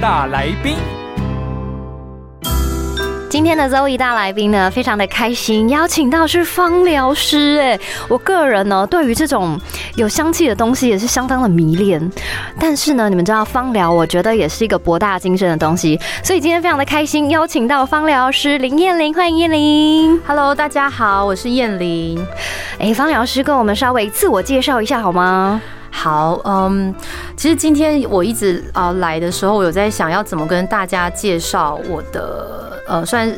大来宾，今天的周一大来宾呢，非常的开心，邀请到是芳疗师。哎，我个人呢，对于这种有香气的东西也是相当的迷恋。但是呢，你们知道芳疗，我觉得也是一个博大精深的东西，所以今天非常的开心，邀请到芳疗师林燕玲，欢迎燕玲。Hello，大家好，我是燕玲。哎，芳疗师跟我们稍微自我介绍一下好吗？好，嗯，其实今天我一直啊来的时候，我有在想要怎么跟大家介绍我的呃，算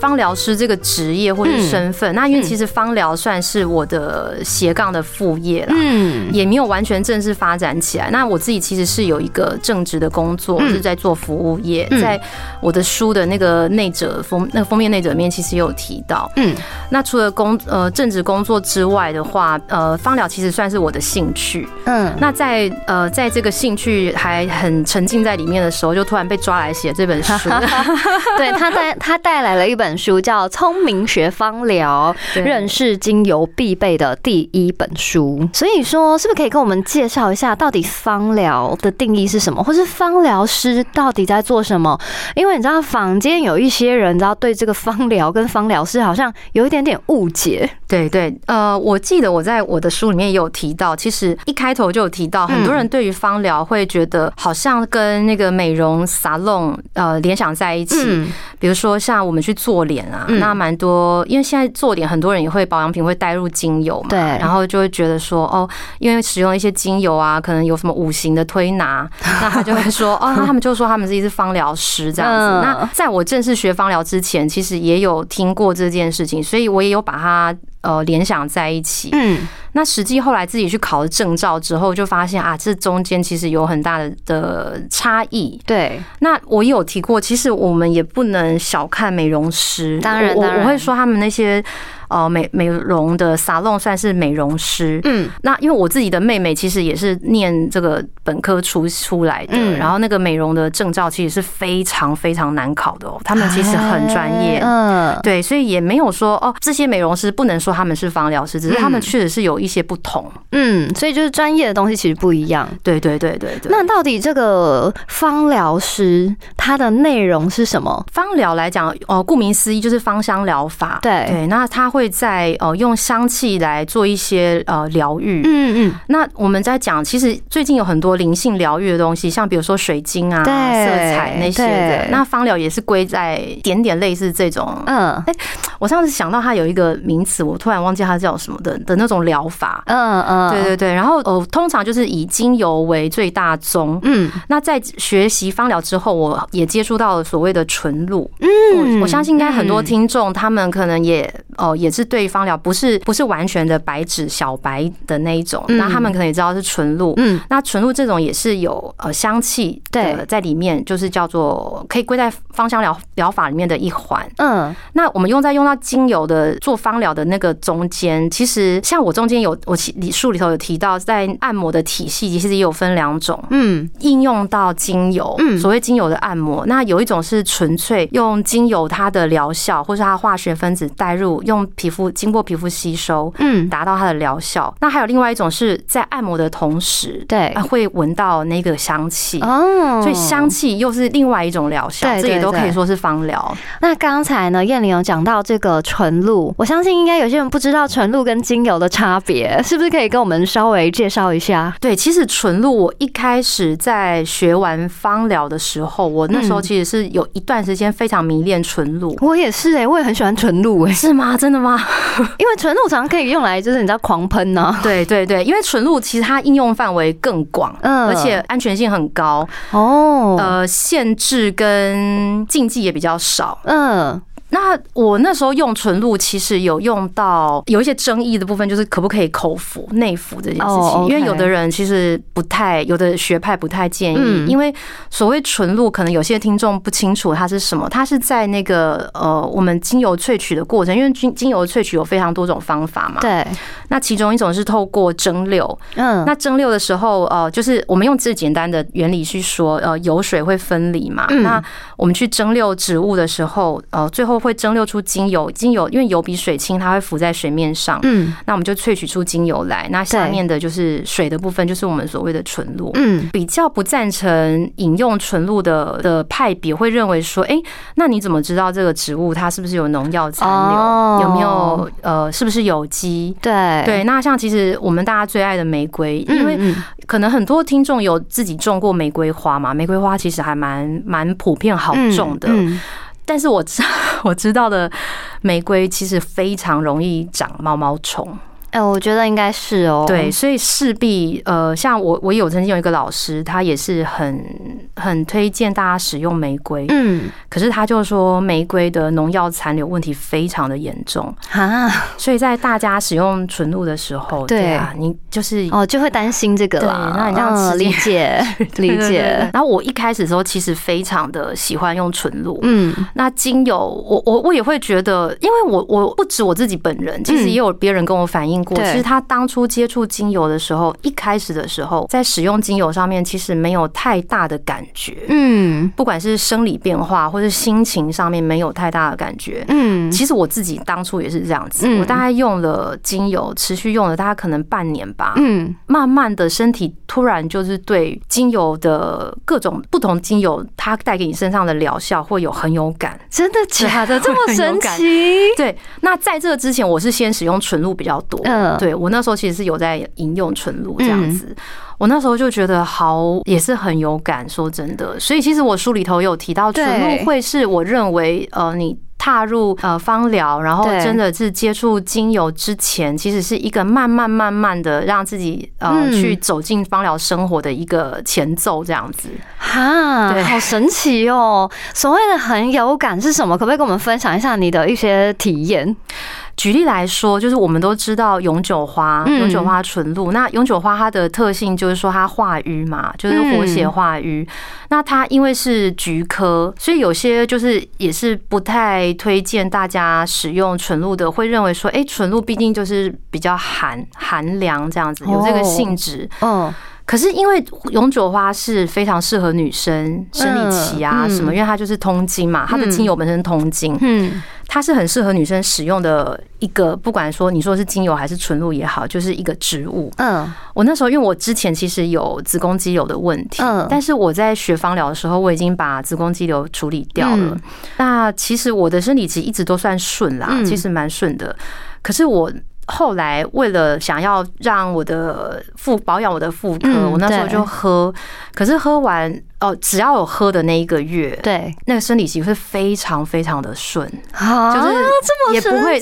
芳疗师这个职业或者身份。那因为其实芳疗算是我的斜杠的副业啦。嗯，也没有完全正式发展起来。那我自己其实是有一个正职的工作，嗯是在做服务业。嗯在我的书的那个内者封那个封面内者里面，其实也有提到。嗯，那除了工呃正职工作之外的话，呃，芳疗其实算是我的兴趣。嗯，那在呃在这个兴趣还很沉浸在里面的时候，就突然被抓来写这本书。对他带他带来了一本书，叫《聪明学芳疗：认识精油必备的第一本书》。所以说，是不是可以跟我们介绍一下，到底芳疗的定义是什么，或是芳疗师到底在做什么？因为你知道，坊间有一些人，你知道对这个芳疗跟芳疗师好像有一点点误解。对对，呃，我记得我在我的书里面也有提到，其实一开头就有提到，很多人对于芳疗会觉得好像跟那个美容沙龙呃联想在一起，嗯比如说像我们去做脸啊，嗯那蛮多，因为现在做脸很多人也会保养品会带入精油嘛，对然后就会觉得说哦，因为使用一些精油啊，可能有什么五行的推拿，那他就会说哦，那他们就说他们自己是芳疗师这样子。嗯那在我正式学芳疗之前，其实也有听过这件事情，所以我也有把它。呃，联想在一起。嗯那实际后来自己去考了证照之后，就发现啊，这中间其实有很大的的差异。对，那我有提过，其实我们也不能小看美容师。我当然当然我会说他们那些呃美美容的沙龙算是美容师。嗯那因为我自己的妹妹其实也是念这个本科出出来的，嗯然后那个美容的证照其实是非常非常难考的哦，他们其实很专业。嗯，对，所以也没有说哦，这些美容师不能说他们是芳疗师，只是他们确实是有一些不同。嗯，所以就是专业的东西其实不一样。对对对对对。那到底这个芳疗师它的内容是什么？芳疗来讲，哦，顾名思义就是芳香疗法。对对，那他会在呃用香气来做一些呃疗愈。嗯嗯，那我们在讲，其实最近有很多灵性疗愈的东西，像比如说水晶啊、色彩那些的。那芳疗也是归在点点类似这种。嗯哎我上次想到它有一个名词，我突然忘记它叫什么的的那种疗法。嗯嗯，对对对，然后呃，通常就是以精油为最大宗。嗯那在学习芳疗之后，我也接触到了所谓的纯露。嗯我我相信应该很多听众他们可能也哦也是对芳疗不是不是完全的白纸小白的那一种，嗯那他们可能也知道是纯露。嗯那纯露这种也是有呃香气对的在里面，就是叫做可以归在芳香疗疗法里面的一环。嗯那我们用在用到精油的做芳疗的那个中间，其实像我中间有我其书里头有提到，在按摩的体系其实也有分两种，嗯应用到精油，嗯所谓精油的按摩，那有一种是纯粹用精油它的疗效，或是它化学分子带入，用皮肤经过皮肤吸收，嗯，达到它的疗效。那还有另外一种是在按摩的同时，对啊，会闻到那个香气。哦，所以香气又是另外一种疗效，对这也都可以说是芳疗。那刚才呢，燕玲有讲到这个纯露，我相信应该有些人不知道纯露跟精油的差别，是不是可以跟我们稍微介绍一下？对，其实纯露，我一开始在学完芳疗的时候，我那时候嗯其实是有一段时间非常迷恋纯露。我也是哎、我也很喜欢纯露哎、是吗？真的吗？因为纯露常常可以用来就是你知道狂喷呢、对对对，因为纯露其实它应用范围更广，嗯而且安全性很高，哦，呃，限制跟禁忌也比较少。嗯那我那时候用纯露，其实有用到有一些争议的部分，就是可不可以口服、内服这件事哦情。因为有的人其实不太，有的学派不太建嗯议，因为所谓纯露，可能有些听众不清楚它是什么。它是在那个呃，我们精油萃取的过程，因为精精油萃取有非常多种方法嘛。对，那其中一种是透过蒸馏，嗯，那蒸馏的时候，呃，就是我们用最简单的原理去说，呃，油水会分离嘛。嗯那我们去蒸馏植物的时候，呃，最后会蒸馏出精油。精油因为油比水轻，它会浮在水面上。嗯那我们就萃取出精油来。那下面的就是水的部分，就是我们所谓的纯露。嗯，比较不赞成饮用纯露的的派别会认为说，哎、那你怎么知道这个植物它是不是有农药残留？哦有没有呃，是不是有机？对对，那像其实我们大家最爱的玫瑰，因为可能很多听众有自己种过玫瑰花嘛，玫瑰花其实还蛮蛮普遍好种的。嗯嗯但是我知道 我知道的玫瑰其实非常容易长毛毛虫。哎，我觉得应该是哦，对，所以势必呃，像我我有曾经有一个老师，他也是很很推荐大家使用玫瑰，嗯，可是他就说玫瑰的农药残留问题非常的严重，啊，所以在大家使用纯露的时候，对啊，你就是哦，就会担心这个对啦。那你这样嗯理解 理解，然后我一开始的时候其实非常的喜欢用纯露，嗯。那精油我我我也会觉得，因为我我不止我自己本人，其实也有别人跟我反映过，其实他当初接触精油的时候，一开始的时候在使用精油上面，其实没有太大的感觉。嗯不管是生理变化或是心情上面没有太大的感觉，嗯，其实我自己当初也是这样子，嗯我大概用了精油，持续用了大概可能半年吧，嗯慢慢的身体突然就是对精油的各种不同精油，它带给你身上的疗效会有很有感。真的假的？这么神奇？对，那在这之前，我是先使用纯露比较多。嗯对我那时候其实是有在饮用纯露这样子。我那时候就觉得好，也是很有感。说真的，所以其实我书里头有提到，纯露会是我认为呃你。踏入呃芳疗，然后真的是接触精油之前，其实是一个慢慢慢慢的让自己呃嗯去走进芳疗生活的一个前奏，这样子。哈，对好神奇哦！所谓的很有感是什么？可不可以跟我们分享一下你的一些体验？举例来说，就是我们都知道永久花，嗯。永久花纯露。那永久花它的特性就是说它化瘀嘛，就是活血化瘀。那它因为是菊科，所以有些就是也是不太推荐大家使用纯露的，会认为说，哎，纯露毕竟就是比较寒寒凉这样子，有这个性质。嗯。可是因为永久花是非常适合女生生理期啊嗯。什么，因为它就是通经嘛，它的精油本身通经，嗯它是很适合女生使用的一个，不管说你说是精油还是纯露也好，就是一个植物。嗯我那时候因为我之前其实有子宫肌瘤的问题，嗯但是我在学芳疗的时候，我已经把子宫肌瘤处理掉了嗯。那其实我的生理期一直都算顺啦，嗯其实蛮顺的。可是我。后来为了想要让我的妇保养我的妇科，嗯我那时候就喝，可是喝完哦，只要有喝的那一个月，对。那个生理期会非常非常的顺，啊，就是这么也不会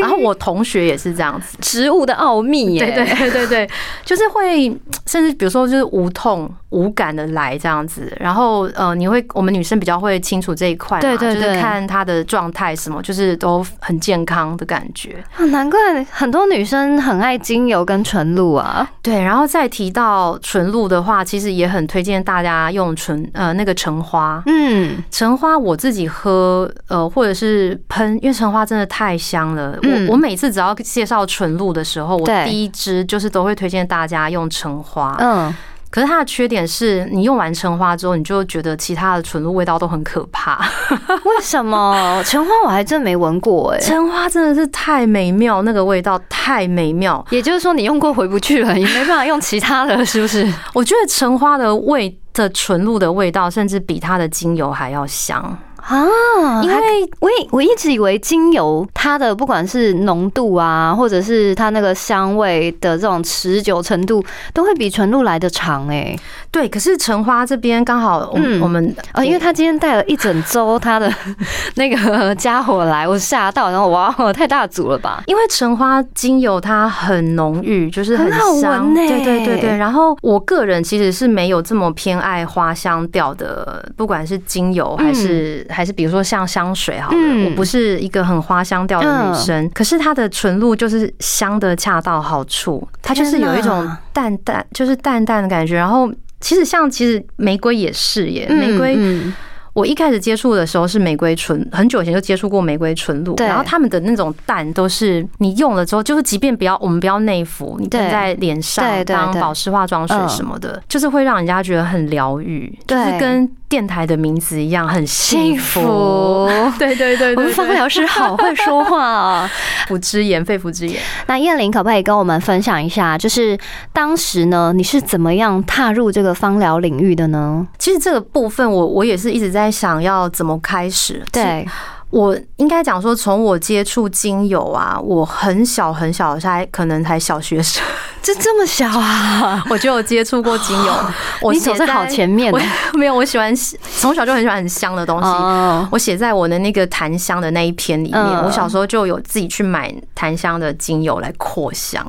然后我同学也是这样子，植物的奥秘耶，对对对对对，就是会甚至比如说就是无痛无感的来这样子，然后呃，你会我们女生比较会清楚这一块嘛，对对对就是看她的状态什么，就是都很健康的感觉。啊难怪很多女生很爱精油跟纯露啊。对，然后再提到纯露的话，其实也很推荐大家用纯呃那个橙花。嗯橙花我自己喝，呃，或者是喷，因为橙花真的太香了。嗯我我每次只要介绍纯露的时候，我第一支就是都会推荐大家用橙花。嗯，可是它的缺点是你用完橙花之后，你就觉得其他的纯露味道都很可怕。为什么橙花我还真没闻过哎？橙花真的是太美妙，那个味道太美妙。也就是说你用过回不去了，也没办法用其他的，是不是？我觉得橙花的味的纯露的味道，甚至比它的精油还要香。啊，因为我以我一直以为精油它的不管是浓度啊，或者是它那个香味的这种持久程度，都会比纯露来的长哎、对，可是橙花这边刚好我们、嗯我们啊，因为他今天带了一整周他的 那个家伙来，我吓到，然后哇，太大组了吧？因为橙花精油它很浓郁，就是很好闻香，欸对对对对。然后我个人其实是没有这么偏爱花香调的，不管是精油还是、嗯还是比如说像香水好了，嗯我不是一个很花香调的女生，可是它的纯露就是香的恰到好处，它就是有一种淡淡，就是淡淡的感觉。然后其实像其实玫瑰也是耶，玫瑰。嗯我一开始接触的时候是玫瑰纯，很久以前就接触过玫瑰纯露，然后他们的那种淡都是你用了之后，就是即便不要我们不要内服，你对喷在脸上当保湿化妆水嗯什么的，就是会让人家觉得很疗愈，就是跟电台的名字一样，很幸幸福。对对对对我们芳疗师好会说话啊。腑之言，肺腑之言。那燕玲可不可以跟我们分享一下，就是当时呢，你是怎么样踏入这个芳疗领域的呢？其实这个部分我我也是一直在想要怎么开始。对，我应该讲说，从我接触精油啊，我很小很小，才可能才小学生，这这么小啊？我就有接触过精油。我你走在好前面我 没有，我喜欢从小就很喜欢很香的东西。哦，我写在我的那个檀香的那一篇里面，嗯我小时候就有自己去买檀香的精油来扩香。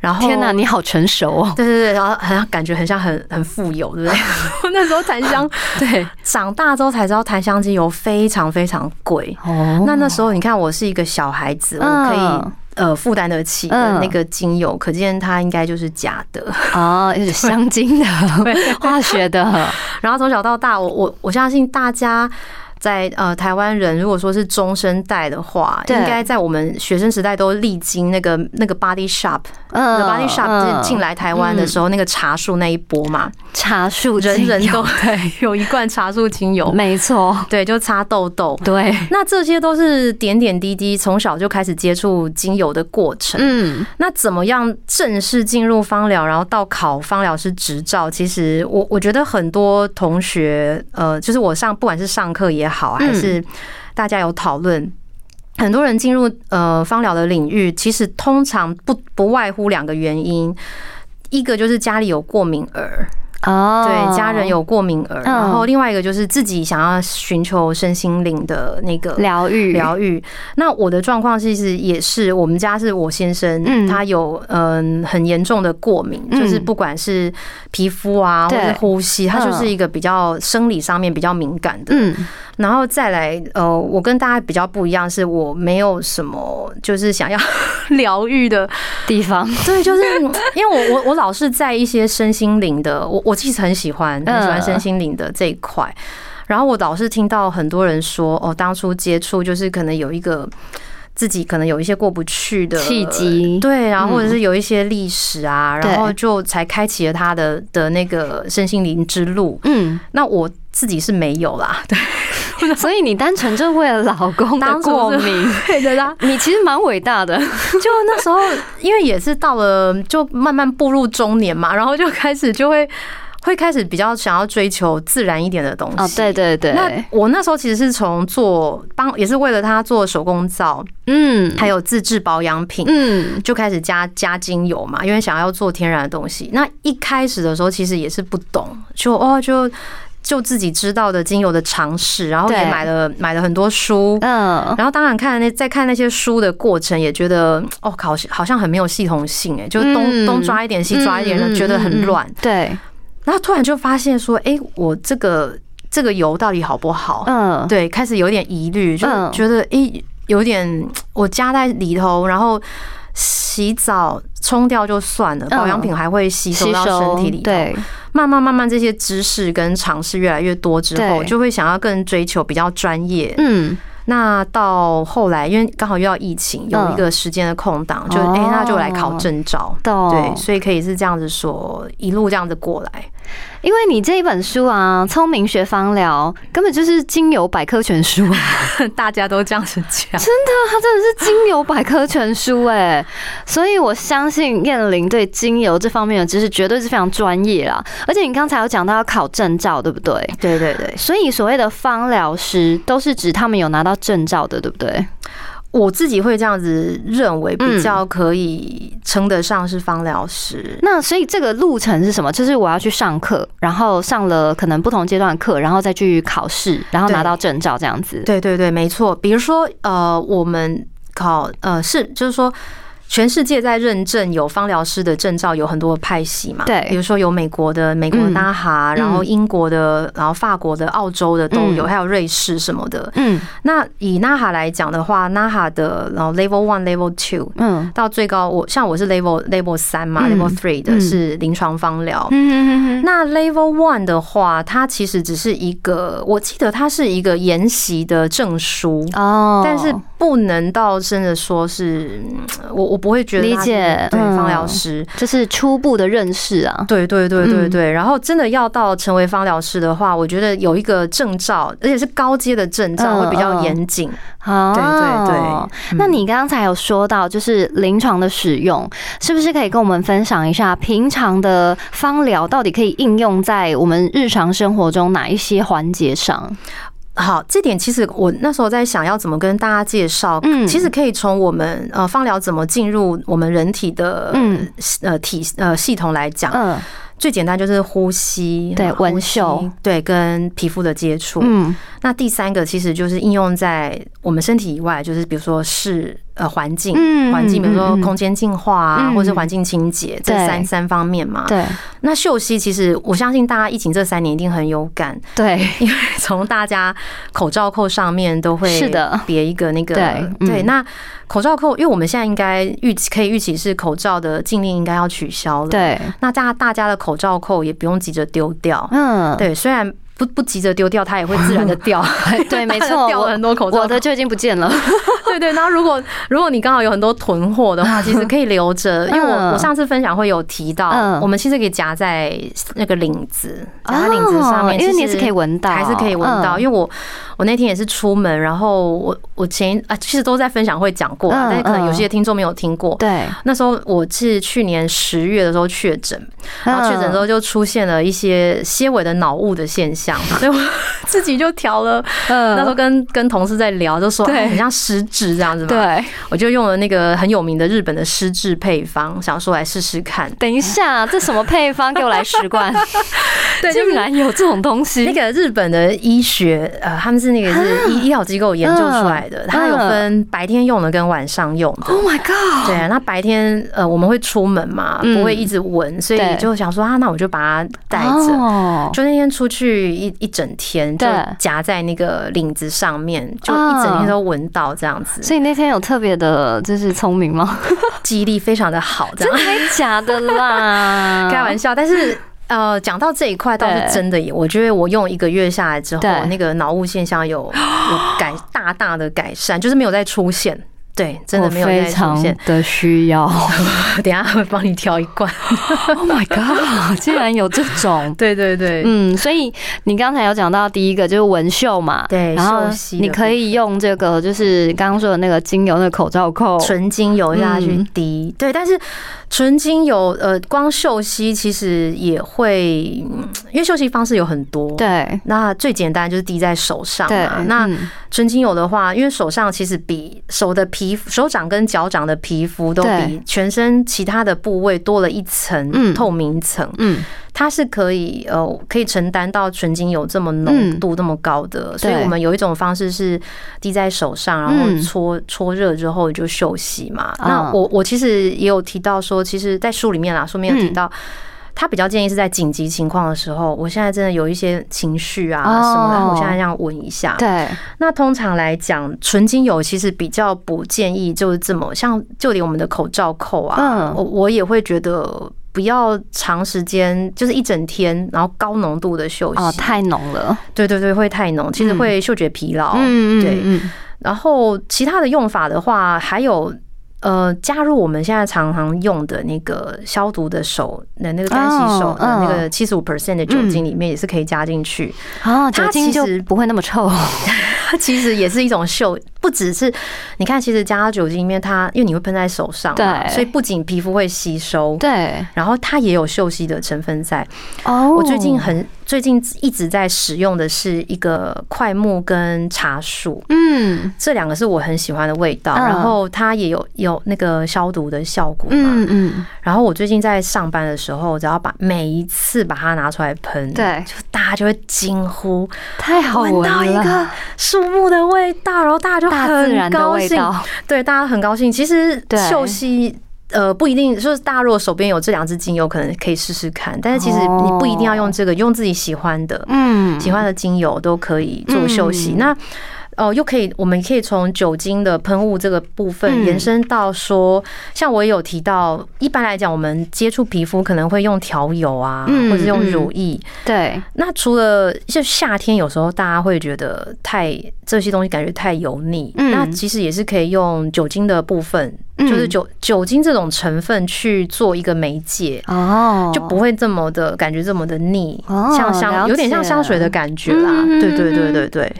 然后天哪，你好成熟哦。对对对，然后很像感觉很像很很富有，对不对？我 那时候檀香，对，长大之后才知道檀香精油非常非常贵。哦那那时候你看，我是一个小孩子，我嗯可以呃负担得起的那个精油，可见它应该就是假的。哦，就是香精的，化学的，然后从小到大，我我我相信大家。在呃台湾人，如果说是中生代的话，应该在我们学生时代都历经那个那个 Body Shop，嗯那 Body Shop 就进来台湾的时候，那个茶树那一波嘛，茶树人人都 有一罐茶树精油，没错，对，就擦痘痘。对，那这些都是点点滴滴，从小就开始接触精油的过程。嗯，那怎么样正式进入芳疗，然后到考芳疗师执照？其实我我觉得很多同学，呃，就是我上不管是上课也好，还是大家有讨论。很多人进入呃芳疗的领域，其实通常不不外乎两个原因，一个就是家里有过敏儿，哦，对，家人有过敏儿，嗯。然后另外一个就是自己想要寻求身心灵的那个疗愈，疗愈。那我的状况其实也是，我们家是我先生，嗯。他有嗯很严重的过敏，嗯。就是不管是皮肤啊，或者是呼吸，他就是一个比较生理上面比较敏感的。嗯，然后再来，呃，我跟大家比较不一样，是我没有什么就是想要 疗愈的地方，对，就是 因为我我我老是在一些身心灵的，我我其实很喜欢很喜欢身心灵的这一块。然后我老是听到很多人说，哦，当初接触就是可能有一个自己可能有一些过不去的契机。对，然后或者嗯是有一些历史啊，然后就才开启了他的的那个身心灵之路。嗯，那我自己是没有啦，对，所以你单纯就为了老公的当过敏，对的啦。你其实蛮伟大的，就那时候，因为也是到了就慢慢步入中年嘛，然后就开始就会会开始比较想要追求自然一点的东西。哦，对对对，那我那时候其实是从做帮，也是为了他做手工皂，嗯，还有自制保养品，嗯，就开始加加精油嘛，因为想要做天然的东西。那一开始的时候其实也是不懂，就哦就。就自己知道的精油的尝试，然后也买了买了很多书，嗯，然后当然看那在看那些书的过程，也觉得哦，好像好像很没有系统性哎，就东嗯。东抓一点西抓一点的，觉得很乱。对，然后突然就发现说，哎，我这个这个油到底好不好？嗯，对，开始有点疑虑，就嗯。觉得哎有点我加在里头，然后洗澡冲掉就算了，嗯保养品还会吸收到身体里头。对，慢慢慢慢这些知识跟尝试越来越多之后，就会想要更追求比较专业。嗯，那到后来，因为刚好遇到疫情，有一个时间的空档，就哦哎、那就来考证照。对，所以可以是这样子说，一路这样子过来。因为你这一本书啊，《聪明学芳疗》根本就是精油百科全书啊，大家都这样子讲，真的它真的是精油百科全书哎，所以我相信燕玲对精油这方面的知识绝对是非常专业啦。而且你刚才有讲到要考证照，对不对？对对对，所以所谓的芳疗师都是指他们有拿到证照的，对不对？我自己会这样子认为，嗯比较可以称得上是芳疗师。那所以这个路程是什么？就是我要去上课，然后上了可能不同阶段的课，然后再去考试，然后拿到证照这样子。对对对，没错。比如说，呃，我们考呃是就是说。全世界在认证有芳疗师的证照有很多派系嘛，对。比如说有美国的美国的嗯。NAHA，、然后英国的，然后法国的、澳洲的都有，嗯。还有瑞士什么的。嗯。那以 NAHA 来讲的话，NAHA 的然后 Level One、Level Two 嗯。到最高，我像我是 Level Level 三嘛、嗯。l e v e l Three 的嗯。是临床芳疗。嗯那 Level One 的话，它其实只是一个，我记得它是一个研习的证书，哦，但是不能到真的说是，嗯我我不会觉得理解嗯对芳疗师。这是初步的认识啊。对对对对嗯对，然后真的要到成为方疗师的话，我觉得有一个证照，而且是高阶的证照，嗯会比较嗯严谨。哦，对对对那你刚才有说到，就是临床的使用，是不是可以跟我们分享一下，平常的方疗到底可以应用在我们日常生活中哪一些环节上？好，这点其实我那时候在想要怎么跟大家介绍，嗯。其实可以从我们呃放疗怎么进入我们人体的嗯。呃体呃系统来讲，嗯。最简单就是呼吸，对然后呼闻嗅，对，跟皮肤的接触。嗯。那第三个其实就是应用在我们身体以外，就是比如说是呃环境，嗯环境，比如说空间净化啊，嗯。或者是环境清洁，这三三方面嘛。对。那秀熙其实我相信大家疫情这三年一定很有感，对，因为从大家口罩扣上面都会是的。别一个那个对嗯。对，那口罩扣，因为我们现在应该预期可以预期是口罩的禁令应该要取消了，，对，那大大家的口罩扣也不用急着丢掉，嗯，对，虽然不不急着丢掉，它也会自然的掉，对，没错，掉了很多口罩。扣，我的就已经不见了。对对，然后如果如果你刚好有很多囤货的话，其实可以留着，因为我嗯。我上次分享会有提到嗯，我们其实可以夹在那个领子，夹在领子上面，哦因为你也是可以闻到还是可以闻到。嗯。因为我我那天也是出门，然后我我前一啊其实都在分享会讲过，嗯但是可能有些听众没有听过。对，那时候我是去年十月的时候确诊，然后确诊之后就出现了一些些微的脑雾的现象，所以我自己就调了。嗯那时候跟跟同事在聊，就说很像失智这样子嘛。对，我就用了那个很有名的日本的失智配方，想说来试试看。等一下，这什么配方？给我来十罐。对 竟然有这种东西。那个日本的医学，呃，他们是那个是医医疗机构研究出来的，它有分白天用的跟晚上用的。Oh my god！对啊，那白天呃我们会出门嘛，嗯不会一直闻，所以对就想说啊，那我就把它带着。哦就那天出去一一整天，就夹在那个领子上面，就一整天都闻到这样子，所以那天有特别的，就是聪明吗？记忆力非常的好，真的假的啦？开玩笑，但是。呃，讲到这一块倒是真的耶，我觉得我用一个月下来之后，那个脑雾现象有有改大大的改善，就是没有再出现。对，真的没有我非常现。的需要。等一下会帮你挑一罐。Oh my god！竟然有这种。对对对，嗯，所以你刚才有讲到第一个就是纹绣嘛，对然后你可以用这个就是刚刚说的那个精油那个口罩扣，纯精油下去嗯滴，对，但是纯精油呃，光嗅吸其实也会，嗯因为嗅吸方式有很多。。对那最简单就是滴在手上对嘛。，那嗯纯精油的话，因为手上其实比手的皮肤、手掌跟脚掌的皮肤都比全身其他的部位多了一层嗯透明层，嗯它是可以呃可以承担到纯精油这么浓度这么高的，所以我们有一种方式是滴在手上，然后嗯。搓搓热之后就休息嘛。啊。那我我其实也有提到说，其实，在书里面啦，书里面有提嗯。到。他比较建议是在紧急情况的时候，我现在真的有一些情绪啊哦。什么的，我现在这样闻一下。对。那通常来讲，纯精油其实比较不建议就是这么像，就连我们的口罩扣啊，嗯。我我也会觉得不要长时间，就是一整天，然后高浓度的嗅息。哦，太浓了，对对对，会太浓，其实会嗅觉疲劳。嗯对。嗯然后其他的用法的话，还有。呃，加入我们现在常常用的那个消毒的手的那个干洗手的那个七十五 percent 的酒精里面，也是可以加进去。啊，酒它精就不会那么臭，它 其实也是一种秀，不只是你看，其实加到酒精里面，它因为你会喷在手上嘛，对。所以不仅皮肤会吸收，对。然后它也有嗅吸的成分在。哦。我最近很最近一直在使用的是一个快木跟茶树。嗯。这两个是我很喜欢的味道，嗯。然后它也有有那个消毒的效果嘛。嗯嗯，然后我最近在上班的时候，只要把每一次把它拿出来喷，对。就大家就会惊呼，太好闻闻到一个了，树木的味道，然后大家就很高兴，对，大家很高兴。其实对嗅吸呃，不一定，就是大家如果手边有这两支精油，可能可以试试看。但是其实你不一定要用这个，用自己喜欢的，嗯，喜欢的精油都可以做休息。那哦，又可以，我们可以从酒精的喷雾这个部分延伸到说，像我也有提到，一般来讲，我们接触皮肤可能会用调油啊，或者用乳液。对。那除了就夏天，有时候大家会觉得太这些东西感觉太油腻，那其实也是可以用酒精的部分，就是酒酒精这种成分去做一个媒介哦，就不会这么的感觉这么的腻，像香有点像香水的感觉啦。对对对对对。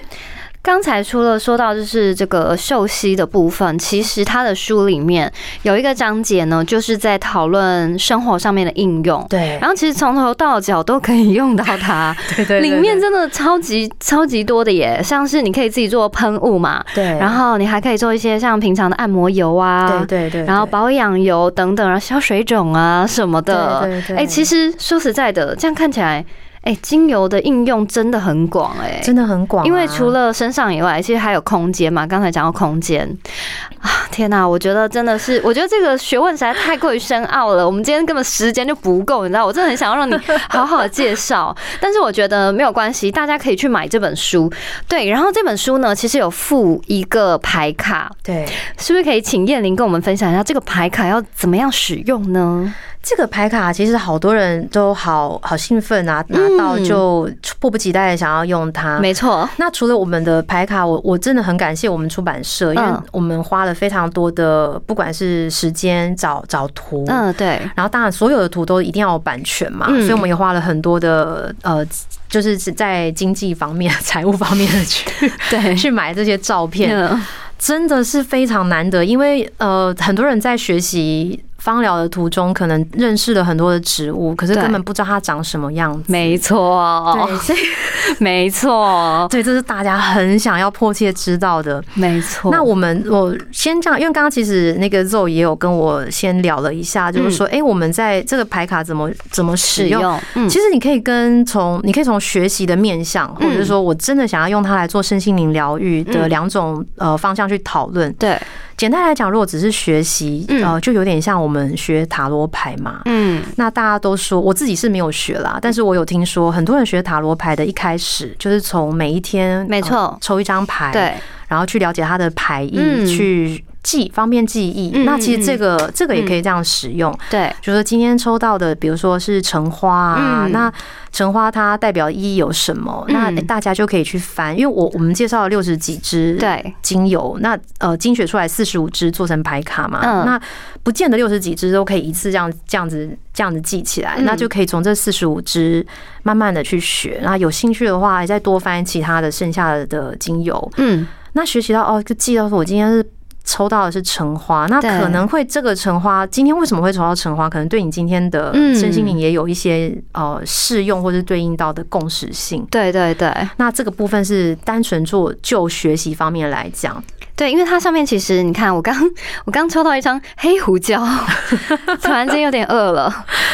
刚才除了说到就是这个秀熙的部分，其实他的书里面有一个章节呢，就是在讨论生活上面的应用。对，然后其实从头到脚都可以用到它。对对，里面真的超级超级多的耶，像是你可以自己做喷雾嘛，对，然后你还可以做一些像平常的按摩油啊，对对对，然后保养油等等，然后消水肿啊什么的。对对，哎，其实说实在的，这样看起来。哎，精油的应用真的很广哎，真的很广。因为除了身上以外，其实还有空间嘛。刚才讲到空间啊，天哪，我觉得真的是，我觉得这个学问实在太过于深奥了。我们今天根本时间就不够，你知道，我真的很想要让你好好介绍。但是我觉得没有关系，大家可以去买这本书。对，然后这本书呢，其实有附一个牌卡。对，是不是可以请燕玲跟我们分享一下这个牌卡要怎么样使用呢？这个牌卡其实好多人都好好兴奋啊，拿到就迫不及待的想要用它。没错，那除了我们的牌卡，我我真的很感谢我们出版社，因为我们花了非常多的不管是时间找找图，嗯对，然后当然所有的图都一定要有版权嘛，所以我们也花了很多的呃，就是在经济方面、财务方面的去 对。去买这些照片，真的是非常难得，因为呃很多人在学习。芳疗的途中，可能认识了很多的植物，可是根本不知道它长什么样子。没错，对，所以没错，对，这是大家很想要迫切知道的。没错。那我们我先这样，因为刚刚其实那个肉也有跟我先聊了一下，就是说，哎，我们在这个牌卡怎么怎么使用？嗯，其实你可以跟从你可以从学习的面向，或者是说我真的想要用它来做身心灵疗愈的两种呃方向去讨论。对。简单来讲，如果只是学习，呃，就有点像我们学塔罗牌嘛。嗯，那大家都说，我自己是没有学啦，但是我有听说很多人学塔罗牌的，一开始就是从每一天，没错，抽一张牌，对，然后去了解它的牌意，去。记方便记忆，那其实这个这个也可以这样使用。对，就说今天抽到的，比如说是橙花啊，那橙花它代表意义有什么？那大家就可以去翻，因为我我们介绍了六十几支对。精油，那呃精选出来四十五支做成牌卡嘛，那不见得六十几支都可以一次这样这样子这样子记起来，那就可以从这四十五支慢慢的去学，然后有兴趣的话再多翻其他的剩下的精油。嗯，那学习到哦，就记到说我今天是。抽到的是橙花，那可能会这个橙花今天为什么会抽到橙花？可能对你今天的身心灵也有一些呃适用或者对应到的共识性。对对对，那这个部分是单纯做就学习方面来讲。对，因为它上面其实你看，我刚我刚抽到一张黑胡椒，突然间有点饿了。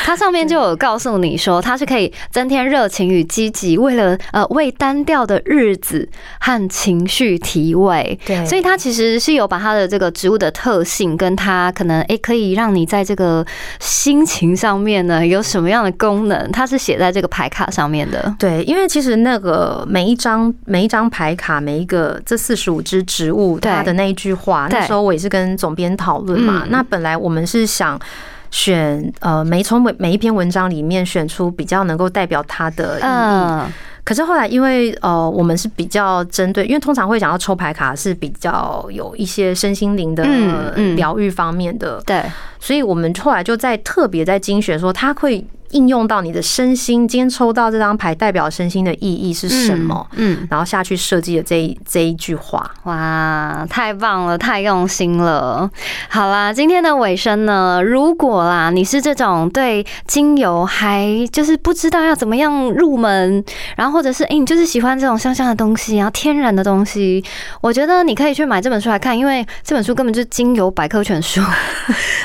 它上面就有告诉你说，它是可以增添热情与积极，为了呃为单调的日子和情绪提味。对，所以它其实是有把它的这个植物的特性，跟它可能哎可以让你在这个心情上面呢有什么样的功能，它是写在这个牌卡上面的。对，因为其实那个每一张每一张牌卡，每一个这四十五只植物。它的那一句话，那时候我也是跟总编讨论嘛。那本来我们是想选呃，每从每每一篇文章里面选出比较能够代表他的意义。可是后来因为呃，我们是比较针对，因为通常会想要抽牌卡是比较有一些身心灵的疗愈方面的，对，所以我们后来就在特别在精选说他会。应用到你的身心，今天抽到这张牌代表身心的意义是什么？嗯，然后下去设计的这一这一句话，哇，太棒了，太用心了。好啦，今天的尾声呢，如果啦你是这种对精油还就是不知道要怎么样入门，然后或者是哎你就是喜欢这种香香的东西然后，天然的东西，我觉得你可以去买这本书来看，因为这本书根本就是精油百科全书，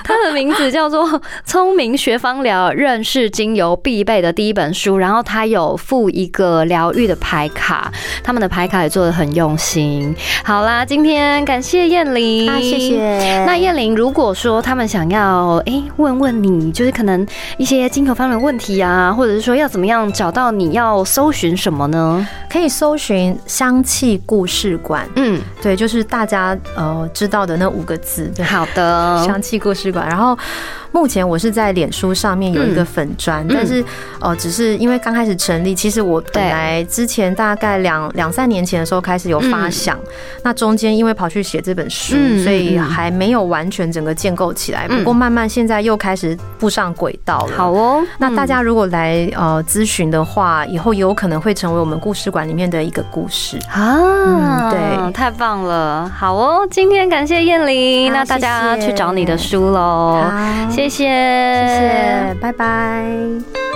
它 的名字叫做 《聪明学芳疗认识》。精油必备的第一本书，然后它有附一个疗愈的牌卡，他们的牌卡也做的很用心。好啦，今天感谢燕玲，啊，谢谢。那燕玲，如果说他们想要哎问问你，就是可能一些精油方面的问题啊，或者是说要怎么样找到你要搜寻什么呢？可以搜寻香气故事馆，嗯，对，就是大家呃知道的那五个字，好的，香气故事馆。然后目前我是在脸书上面有一个粉砖，但是呃，只是因为刚开始成立，其实我本来之前大概两两三年前的时候开始有发想，那中间因为跑去写这本书，所以还没有完全整个建构起来。不过慢慢现在又开始步上轨道了。好哦，那大家如果来呃咨询的话，以后有可能会成为我们故事馆里面的一个故事啊。对，太棒了。好哦，今天感谢燕玲，那大家去找你的书喽。好，谢谢，谢谢，拜拜。